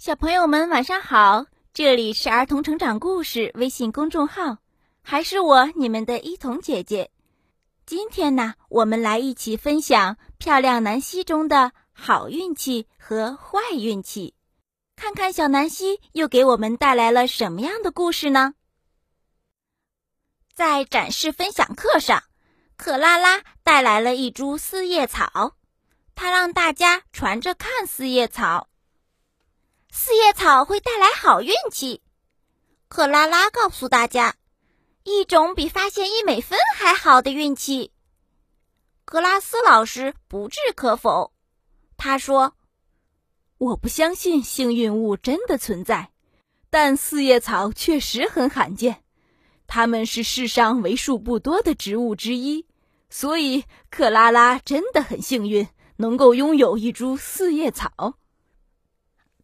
小朋友们晚上好，这里是儿童成长故事微信公众号，还是我你们的一童姐姐。今天呢，我们来一起分享《漂亮南希》中的好运气和坏运气，看看小南希又给我们带来了什么样的故事呢？在展示分享课上，克拉拉带来了一株四叶草，她让大家传着看四叶草。四叶草会带来好运气，克拉拉告诉大家，一种比发现一美分还好的运气。格拉斯老师不置可否，他说：“我不相信幸运物真的存在，但四叶草确实很罕见，它们是世上为数不多的植物之一，所以克拉拉真的很幸运，能够拥有一株四叶草。”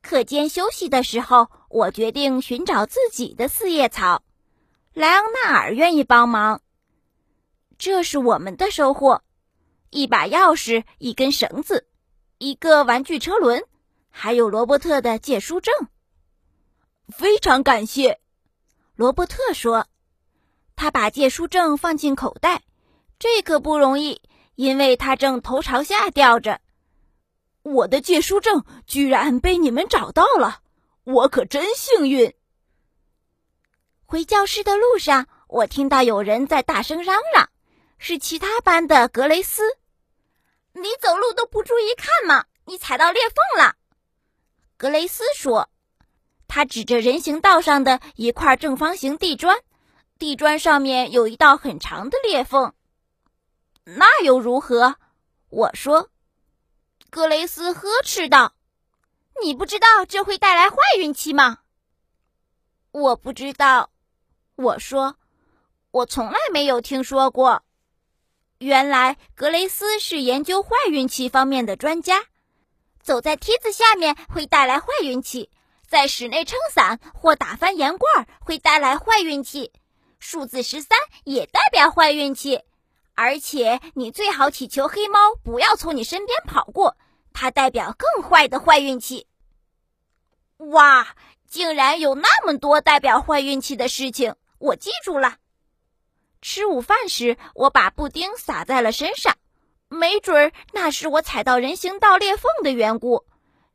课间休息的时候，我决定寻找自己的四叶草。莱昂纳尔愿意帮忙。这是我们的收获：一把钥匙、一根绳子、一个玩具车轮，还有罗伯特的借书证。非常感谢，罗伯特说。他把借书证放进口袋，这可不容易，因为他正头朝下吊着。我的借书证居然被你们找到了，我可真幸运。回教室的路上，我听到有人在大声嚷嚷，是其他班的格雷斯。你走路都不注意看吗？你踩到裂缝了。格雷斯说，他指着人行道上的一块正方形地砖，地砖上面有一道很长的裂缝。那又如何？我说。格雷斯呵斥道：“你不知道这会带来坏运气吗？”我不知道，我说，我从来没有听说过。原来格雷斯是研究坏运气方面的专家。走在梯子下面会带来坏运气，在室内撑伞或打翻盐罐会带来坏运气。数字十三也代表坏运气，而且你最好祈求黑猫不要从你身边跑过。它代表更坏的坏运气。哇，竟然有那么多代表坏运气的事情，我记住了。吃午饭时，我把布丁撒在了身上，没准儿那是我踩到人行道裂缝的缘故。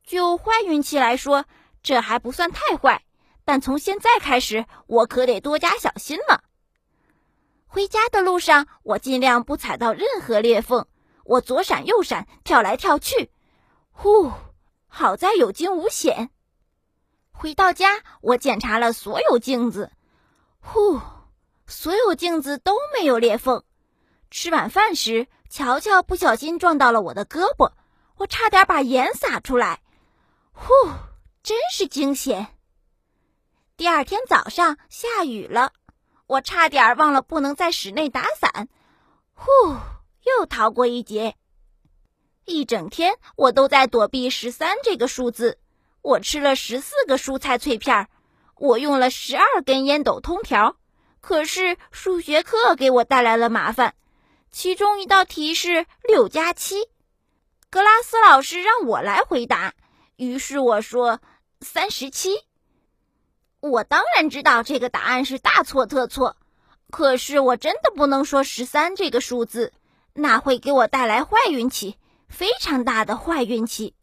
就坏运气来说，这还不算太坏，但从现在开始，我可得多加小心了。回家的路上，我尽量不踩到任何裂缝，我左闪右闪，跳来跳去。呼，好在有惊无险。回到家，我检查了所有镜子，呼，所有镜子都没有裂缝。吃晚饭时，乔乔不小心撞到了我的胳膊，我差点把盐洒出来。呼，真是惊险。第二天早上下雨了，我差点忘了不能在室内打伞。呼，又逃过一劫。一整天，我都在躲避十三这个数字。我吃了十四个蔬菜脆片儿，我用了十二根烟斗通条。可是数学课给我带来了麻烦，其中一道题是六加七。格拉斯老师让我来回答，于是我说三十七。我当然知道这个答案是大错特错，可是我真的不能说十三这个数字，那会给我带来坏运气。非常大的坏运气。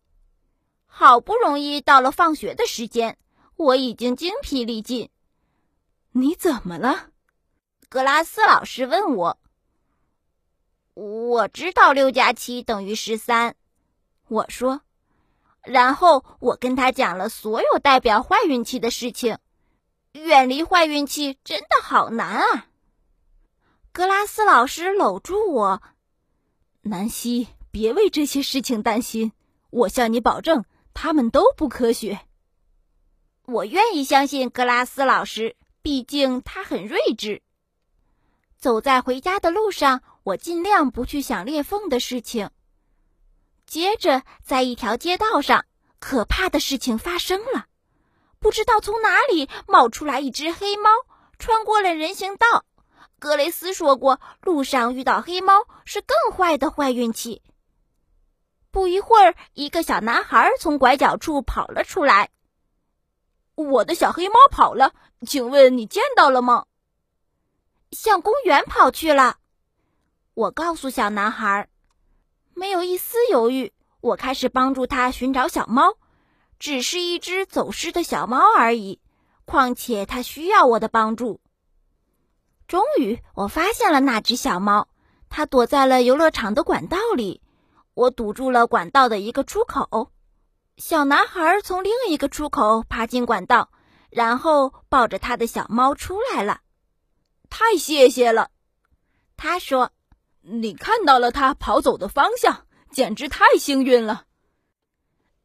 好不容易到了放学的时间，我已经精疲力尽。你怎么了？格拉斯老师问我。我知道六加七等于十三，我说。然后我跟他讲了所有代表坏运气的事情。远离坏运气真的好难啊！格拉斯老师搂住我，南希。别为这些事情担心，我向你保证，他们都不科学。我愿意相信格拉斯老师，毕竟他很睿智。走在回家的路上，我尽量不去想裂缝的事情。接着，在一条街道上，可怕的事情发生了，不知道从哪里冒出来一只黑猫，穿过了人行道。格雷斯说过，路上遇到黑猫是更坏的坏运气。不一会儿，一个小男孩从拐角处跑了出来。我的小黑猫跑了，请问你见到了吗？向公园跑去了。我告诉小男孩，没有一丝犹豫，我开始帮助他寻找小猫。只是一只走失的小猫而已，况且它需要我的帮助。终于，我发现了那只小猫，它躲在了游乐场的管道里。我堵住了管道的一个出口，小男孩从另一个出口爬进管道，然后抱着他的小猫出来了。太谢谢了，他说：“你看到了他跑走的方向，简直太幸运了。”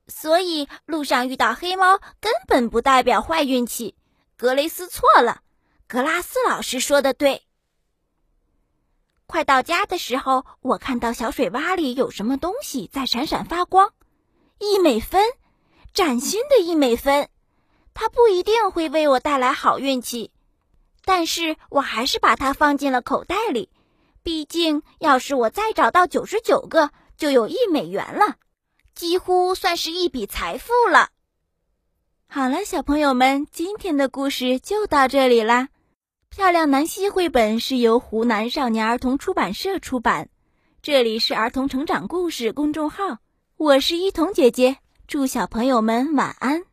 所以路上遇到黑猫根本不代表坏运气。格雷斯错了，格拉斯老师说的对。快到家的时候，我看到小水洼里有什么东西在闪闪发光，一美分，崭新的一美分。它不一定会为我带来好运气，但是我还是把它放进了口袋里。毕竟，要是我再找到九十九个，就有一美元了。几乎算是一笔财富了。好了，小朋友们，今天的故事就到这里啦。漂亮南希绘本是由湖南少年儿童出版社出版。这里是儿童成长故事公众号，我是一彤姐姐，祝小朋友们晚安。